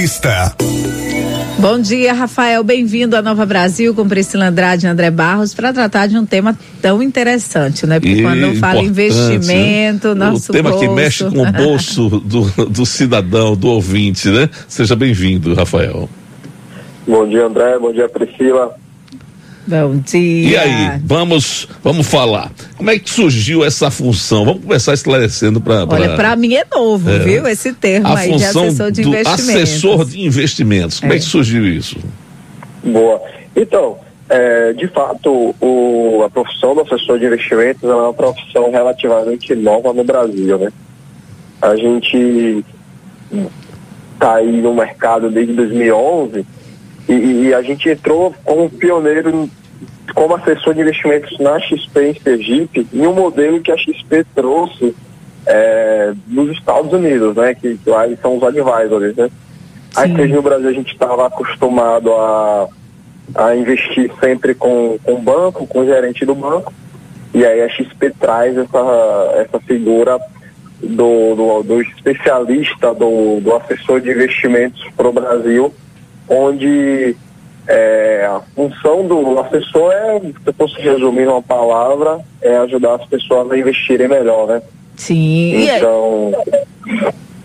Entrevista. Bom dia, Rafael. Bem-vindo à Nova Brasil com Priscila Andrade e André Barros para tratar de um tema tão interessante, né? Porque e quando fala investimento, né? nosso O tema bolso... que mexe com o bolso do, do cidadão, do ouvinte, né? Seja bem-vindo, Rafael. Bom dia, André. Bom dia, Priscila. Bom dia. E aí, vamos, vamos falar. Como é que surgiu essa função? Vamos começar esclarecendo para. Pra... Olha, para mim é novo, é, viu? Esse termo a aí função de assessor de do investimentos. Assessor de investimentos. Como é, é que surgiu isso? Boa. Então, é, de fato, o, a profissão do assessor de investimentos é uma profissão relativamente nova no Brasil, né? A gente está aí no mercado desde 2011 e, e, a gente entrou como pioneiro como assessor de investimentos na XP em Sergipe, em um modelo que a XP trouxe é, nos Estados Unidos, né? Que, lá são os advisors, né? Aí no Brasil a gente estava acostumado a, a investir sempre com, com o banco, com o gerente do banco, e aí a XP traz essa, essa figura do, do, do especialista, do, do assessor de investimentos para o Brasil, onde é, a função do assessor é, se eu fosse resumir uma palavra, é ajudar as pessoas a investirem melhor, né? Sim. Então.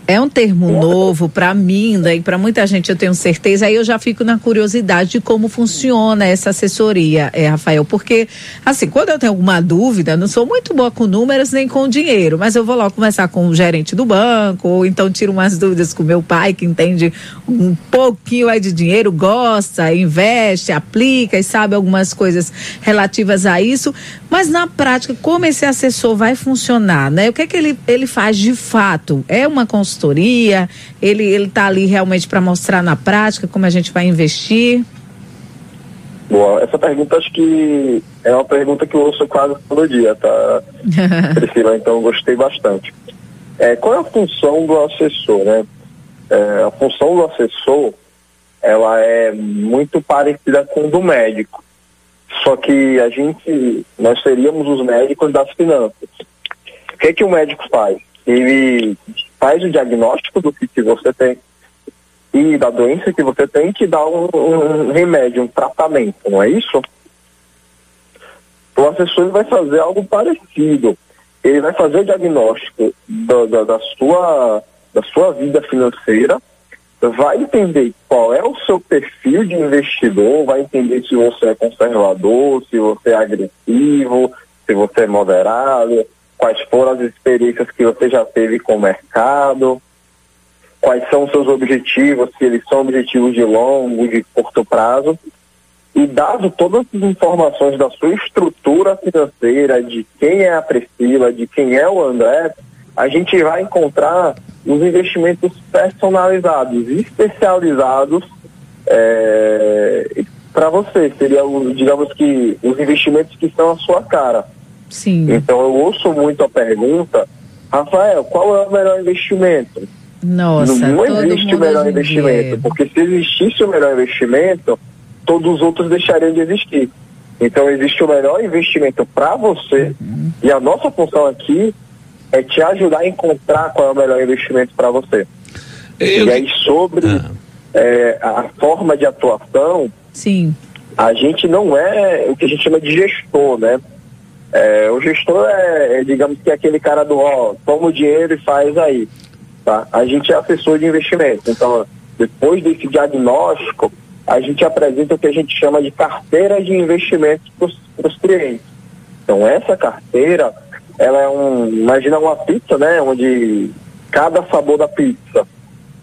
É um termo novo para mim né, e para muita gente, eu tenho certeza. Aí eu já fico na curiosidade de como funciona essa assessoria, é, Rafael. Porque, assim, quando eu tenho alguma dúvida, não sou muito boa com números nem com dinheiro, mas eu vou lá conversar com o gerente do banco, ou então tiro umas dúvidas com meu pai, que entende um pouquinho aí de dinheiro, gosta, investe, aplica e sabe algumas coisas relativas a isso. Mas na prática, como esse assessor vai funcionar, né? O que é que ele, ele faz de fato? É uma consulta consultoria? Ele ele está ali realmente para mostrar na prática como a gente vai investir? Boa, essa pergunta acho que é uma pergunta que eu ouço quase todo dia, tá, Priscila? Então gostei bastante. É, qual é a função do assessor, né? É, a função do assessor, ela é muito parecida com do médico. Só que a gente, nós seríamos os médicos das finanças. O que, é que o médico faz? Ele faz o diagnóstico do que, que você tem e da doença que você tem que dá um, um remédio, um tratamento, não é isso? O assessor vai fazer algo parecido. Ele vai fazer o diagnóstico da, da, da, sua, da sua vida financeira, vai entender qual é o seu perfil de investidor, vai entender se você é conservador, se você é agressivo, se você é moderado, quais foram as experiências que você já teve com o mercado, quais são os seus objetivos, se eles são objetivos de longo, de curto prazo. E dado todas as informações da sua estrutura financeira, de quem é a Priscila, de quem é o André, a gente vai encontrar os investimentos personalizados, especializados é, para você. Seria, digamos que, os investimentos que são a sua cara. Sim. Então eu ouço muito a pergunta, Rafael, qual é o melhor investimento? Nossa, não, não existe o melhor investimento, porque se existisse o melhor investimento, todos os outros deixariam de existir. Então existe o melhor investimento para você uhum. e a nossa função aqui é te ajudar a encontrar qual é o melhor investimento para você. Eu... E aí sobre ah. é, a forma de atuação, sim, a gente não é o que a gente chama de gestor, né? É, o gestor é, é, digamos que é aquele cara do, ó, toma o dinheiro e faz aí. Tá? A gente é assessor de investimento. Então, depois desse diagnóstico, a gente apresenta o que a gente chama de carteira de investimentos para os clientes. Então, essa carteira, ela é um, imagina uma pizza, né, onde cada sabor da pizza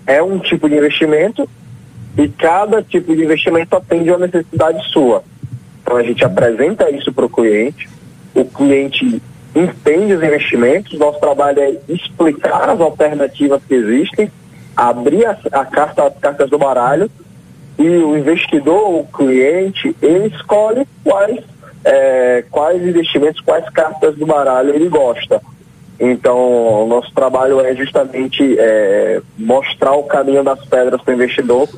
é um tipo de investimento e cada tipo de investimento atende a uma necessidade sua. Então, a gente apresenta isso para o cliente, o cliente entende os investimentos, nosso trabalho é explicar as alternativas que existem, abrir a, a carta, as cartas do baralho e o investidor, o cliente, ele escolhe quais, é, quais investimentos, quais cartas do baralho ele gosta. Então, o nosso trabalho é justamente é, mostrar o caminho das pedras para o investidor,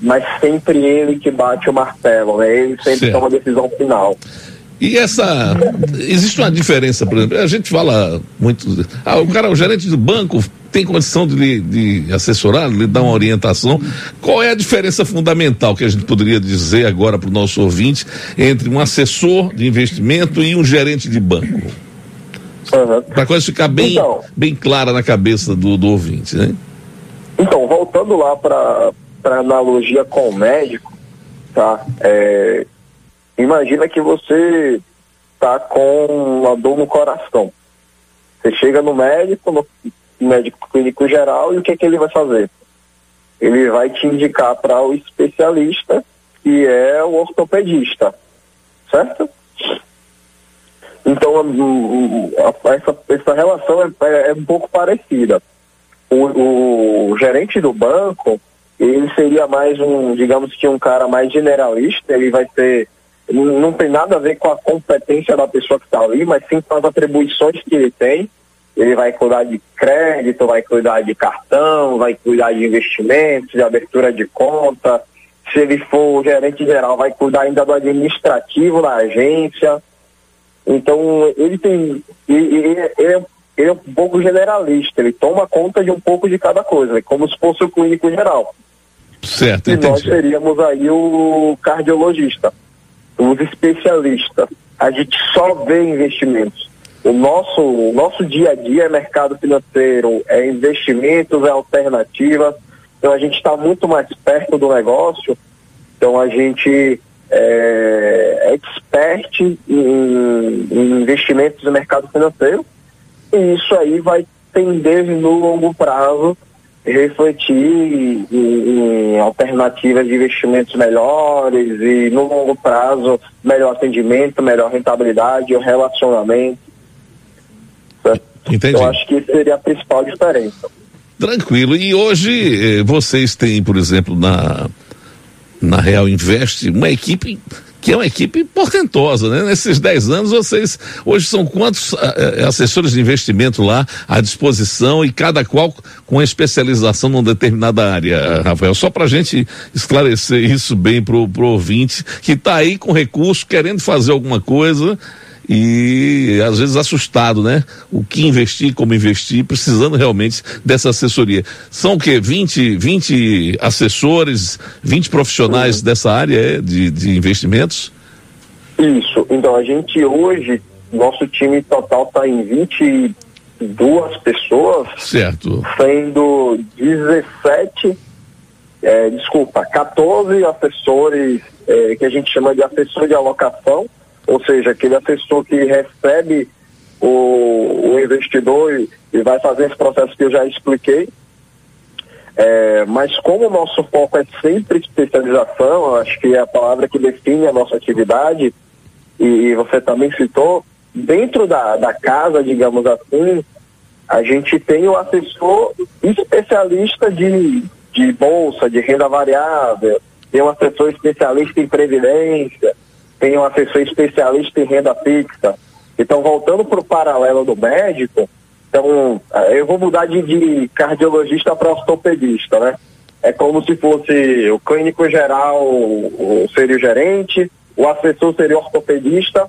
mas sempre ele que bate o martelo, né? ele sempre certo. toma a decisão final. E essa. Existe uma diferença, por exemplo, a gente fala muito. Ah, o cara, o gerente do banco tem condição de lhe de assessorar, lhe dar uma orientação. Qual é a diferença fundamental que a gente poderia dizer agora para o nosso ouvinte entre um assessor de investimento e um gerente de banco? Uhum. Para a coisa ficar bem, então, bem clara na cabeça do, do ouvinte, né? Então, voltando lá para a analogia com o médico, tá? É, imagina que você tá com uma dor no coração. Você chega no médico, no médico clínico geral, e o que, é que ele vai fazer? Ele vai te indicar para o especialista, que é o ortopedista, certo? Então, essa, essa relação é, é, é um pouco parecida. O, o, gerente do banco, ele seria mais um, digamos que um cara mais generalista, ele vai ter, não tem nada a ver com a competência da pessoa que está ali, mas sim com as atribuições que ele tem. Ele vai cuidar de crédito, vai cuidar de cartão, vai cuidar de investimentos, de abertura de conta. Se ele for gerente geral, vai cuidar ainda do administrativo da agência então, ele tem. Ele, ele, é, ele, é um pouco generalista, ele toma conta de um pouco de cada coisa, é como se fosse o clínico geral. Certo, e entendi. nós seríamos aí o cardiologista, os especialistas. A gente só vê investimentos. O nosso, o nosso dia a dia é mercado financeiro, é investimentos, é alternativas. Então a gente está muito mais perto do negócio. Então a gente é, expert em, em investimentos no mercado financeiro e isso aí vai tender no longo prazo refletir em, em, alternativas de investimentos melhores e no longo prazo melhor atendimento, melhor rentabilidade, o relacionamento. Entendi. Eu acho que seria a principal diferença. Tranquilo. E hoje eh, vocês têm, por exemplo, na na Real Invest, uma equipe que é uma equipe portentosa, né? Nesses 10 anos, vocês hoje são quantos uh, assessores de investimento lá à disposição e cada qual com especialização numa determinada área, Rafael? Só para a gente esclarecer isso bem pro, pro ouvinte que está aí com recurso, querendo fazer alguma coisa e às vezes assustado, né? O que investir, como investir, precisando realmente dessa assessoria. São o quê? 20, 20 assessores, 20 profissionais uhum. dessa área é, de, de investimentos? Isso. Então a gente hoje, nosso time total está em 22 pessoas. Certo. Sendo 17, é, desculpa, 14 assessores é, que a gente chama de assessor de alocação ou seja, aquele assessor que recebe o, o investidor e, e, vai fazer esse processo que eu já expliquei. É, mas como o nosso foco é sempre especialização, acho que é a palavra que define a nossa atividade, e, e você também citou, dentro da, da casa, digamos assim, a gente tem o assessor especialista de, de bolsa, de renda variável, tem um assessor especialista em previdência, tem um assessor especialista em renda fixa. Então, voltando para o paralelo do médico, então, eh, eu vou mudar de, de cardiologista para ortopedista, né? É como se fosse o clínico geral seria o gerente, o assessor seria o ortopedista,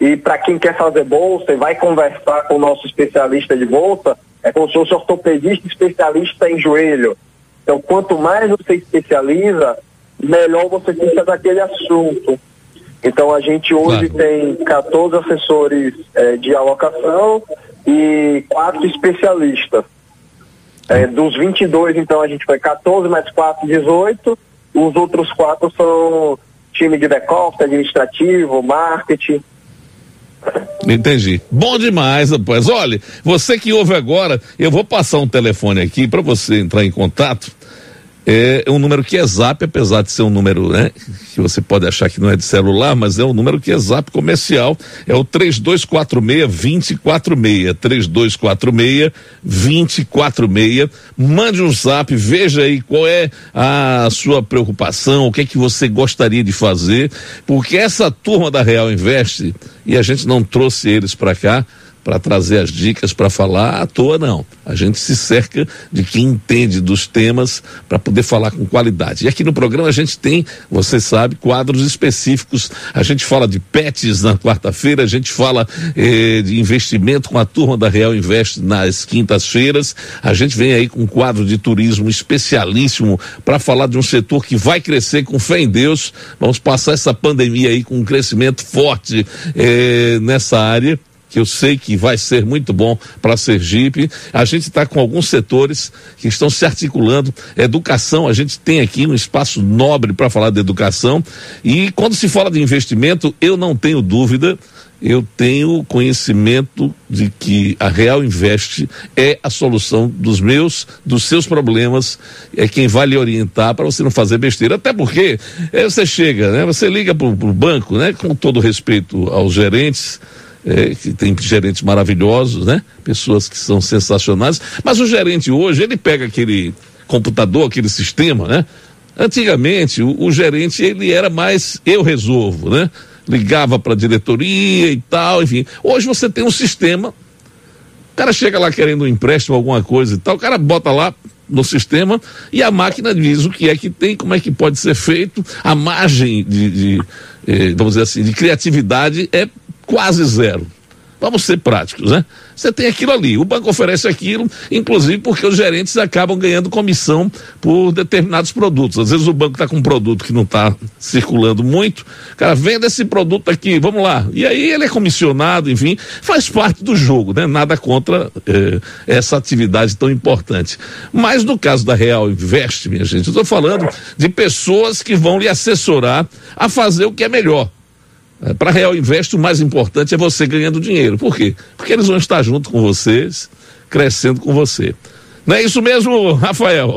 e para quem quer fazer bolsa e vai conversar com o nosso especialista de bolsa, é como se fosse ortopedista especialista em joelho. Então, quanto mais você especializa, melhor você fica daquele assunto. Então a gente hoje claro. tem 14 assessores é, de alocação e quatro especialistas. É, dos 22, então, a gente foi 14 mais 4, 18. Os outros quatro são time de back-office, administrativo, marketing. Entendi. Bom demais, rapaz. Olha, você que ouve agora, eu vou passar um telefone aqui para você entrar em contato é um número que é zap, apesar de ser um número, né, que você pode achar que não é de celular, mas é um número que é zap comercial, é o 3246 2046, 3246 2046. Mande um zap, veja aí qual é a sua preocupação, o que é que você gostaria de fazer, porque essa turma da Real Invest, e a gente não trouxe eles para cá, para trazer as dicas, para falar à toa, não. A gente se cerca de quem entende dos temas para poder falar com qualidade. E aqui no programa a gente tem, você sabe, quadros específicos. A gente fala de pets na quarta-feira, a gente fala eh, de investimento com a turma da Real Invest nas quintas-feiras. A gente vem aí com um quadro de turismo especialíssimo para falar de um setor que vai crescer com fé em Deus. Vamos passar essa pandemia aí com um crescimento forte eh, nessa área que eu sei que vai ser muito bom para Sergipe. A gente está com alguns setores que estão se articulando. Educação, a gente tem aqui um espaço nobre para falar de educação. E quando se fala de investimento, eu não tenho dúvida. Eu tenho conhecimento de que a Real Investe é a solução dos meus, dos seus problemas, é quem vai lhe orientar para você não fazer besteira. Até porque é, você chega, né? Você liga para o banco, né? Com todo respeito aos gerentes, é, que tem gerentes maravilhosos, né? Pessoas que são sensacionais. Mas o gerente hoje, ele pega aquele computador, aquele sistema, né? Antigamente, o, o gerente, ele era mais eu resolvo, né? Ligava para a diretoria e tal, enfim. Hoje você tem um sistema, o cara chega lá querendo um empréstimo, alguma coisa e tal, o cara bota lá, no sistema e a máquina diz o que é que tem, como é que pode ser feito, a margem de, de eh, vamos dizer assim, de criatividade é quase zero. Vamos ser práticos, né? Você tem aquilo ali, o banco oferece aquilo, inclusive porque os gerentes acabam ganhando comissão por determinados produtos. Às vezes o banco está com um produto que não está circulando muito, cara vende esse produto aqui, vamos lá. E aí ele é comissionado, enfim, faz parte do jogo, né? Nada contra eh, essa atividade tão importante. Mas no caso da Real Invest, minha gente, eu estou falando de pessoas que vão lhe assessorar a fazer o que é melhor é, para Real Invest, o mais importante é você ganhando dinheiro. Por quê? Porque eles vão estar junto com vocês, crescendo com você. Não é isso mesmo, Rafael?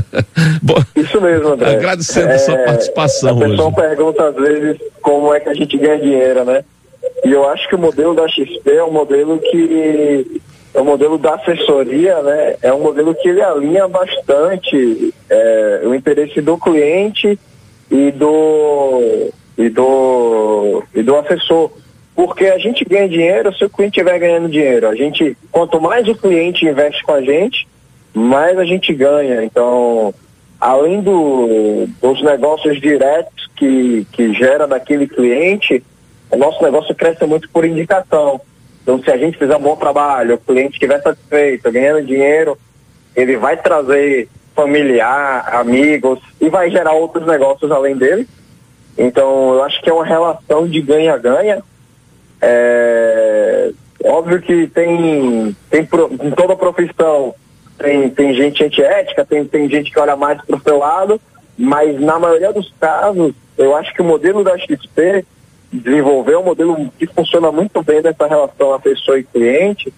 Bom, isso mesmo, André. Agradecendo é, a sua participação a pessoa pergunta às vezes como é que a gente ganha dinheiro, né? E eu acho que o modelo da XP é um modelo que é um modelo da assessoria, né? É um modelo que ele alinha bastante é, o interesse do cliente e do e do, e do assessor. Porque a gente ganha dinheiro se o cliente estiver ganhando dinheiro. A gente, quanto mais o cliente investe com a gente, mais a gente ganha. Então, além do, dos negócios diretos que, que gera daquele cliente, o nosso negócio cresce muito por indicação. Então, se a gente fizer um bom trabalho, o cliente estiver satisfeito, ganhando dinheiro, ele vai trazer familiar, amigos e vai gerar outros negócios além dele. Então, eu acho que é uma relação de ganha-ganha. É, óbvio que tem, tem em toda profissão tem, tem gente antiética, tem, tem gente que olha mais para o seu lado, mas na maioria dos casos, eu acho que o modelo da XP desenvolveu um modelo que funciona muito bem nessa relação a pessoa e cliente,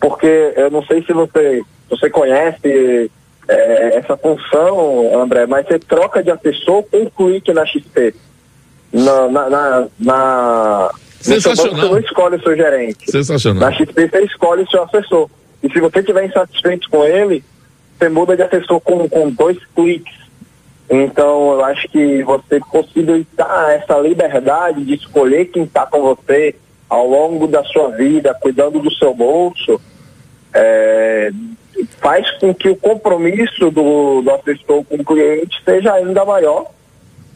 porque eu não sei se você, você conhece é, essa função, André, mas você troca de assessor com um clique na XP. Na, na, na, na Sensacional. Você não escolhe o seu gerente. Sensacional. Na XP você escolhe o seu assessor. E se você estiver insatisfeito com ele, você muda de assessor com, com dois cliques. Então, eu acho que você possibilitar essa liberdade de escolher quem está com você ao longo da sua vida, cuidando do seu bolso, é, faz com que o compromisso do, do assessor com o cliente seja ainda maior.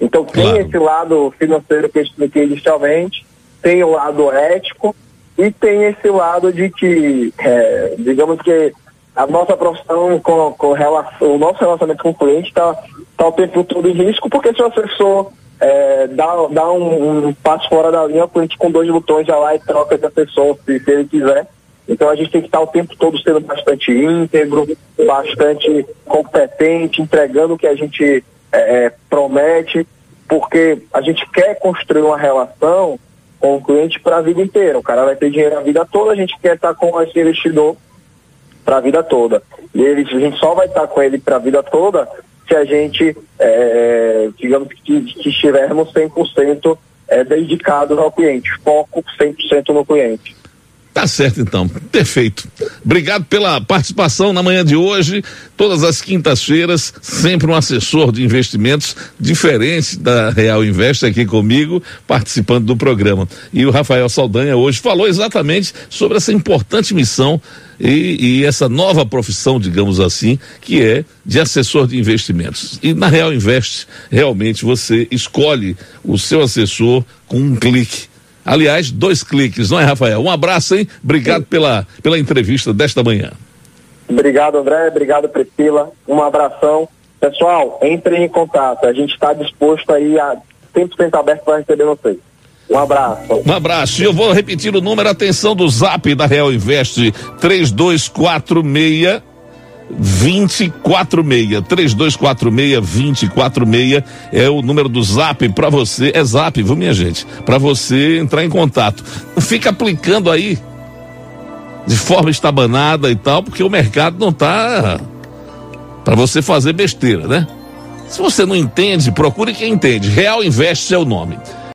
Então tem claro. esse lado financeiro que eu expliquei inicialmente, tem o lado ético e tem esse lado de que, é, digamos que a nossa profissão com, com relação, o nosso relacionamento com o cliente está tá o tempo todo em risco, porque se o assessor é, dá, dá um, um, passo fora da linha, o cliente com dois botões já lá e troca de assessor se, se ele quiser. Então a gente tem que estar o tempo todo sendo bastante íntegro, bastante competente, entregando o que a gente é, é, promete, porque a gente quer construir uma relação com o cliente para a vida inteira. O cara vai ter dinheiro a vida toda, a gente quer estar com esse investidor para a vida toda. E ele, a gente só vai estar com ele para a vida toda se a gente, é, digamos que, que estivermos 100% é, dedicados ao cliente, foco 100% no cliente. Tá certo então, perfeito. Obrigado pela participação na manhã de hoje. Todas as quintas-feiras, sempre um assessor de investimentos diferente da Real Invest aqui comigo, participando do programa. E o Rafael Saldanha hoje falou exatamente sobre essa importante missão e, e, essa nova profissão, digamos assim, que é de assessor de investimentos. E na Real Invest, realmente você escolhe o seu assessor com um clique Aliás, dois cliques, não é, Rafael? Um abraço, hein? Obrigado pela, pela entrevista desta manhã. Obrigado, André. Obrigado, Priscila. Um abração. Pessoal, entrem em contato. A gente está disposto aí a 100% aberto para receber vocês. Um abraço. Um abraço. E eu vou repetir o número, atenção do zap da Real Invest, 3246 246 3246 246 é o número do Zap para você, é Zap, viu minha gente? Para você entrar em contato. Não fica aplicando aí de forma estabanada e tal, porque o mercado não tá para você fazer besteira, né? Se você não entende, procure quem entende. Real Invest é o nome.